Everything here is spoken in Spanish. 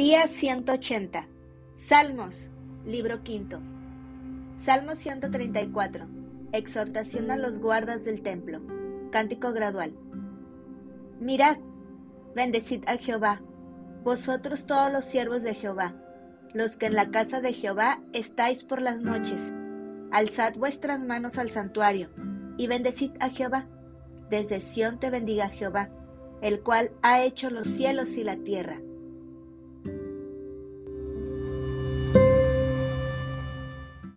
Día 180. Salmos, libro quinto. Salmo 134. Exhortación a los guardas del templo. Cántico gradual. Mirad, bendecid a Jehová, vosotros todos los siervos de Jehová, los que en la casa de Jehová estáis por las noches. Alzad vuestras manos al santuario y bendecid a Jehová. Desde Sión te bendiga Jehová, el cual ha hecho los cielos y la tierra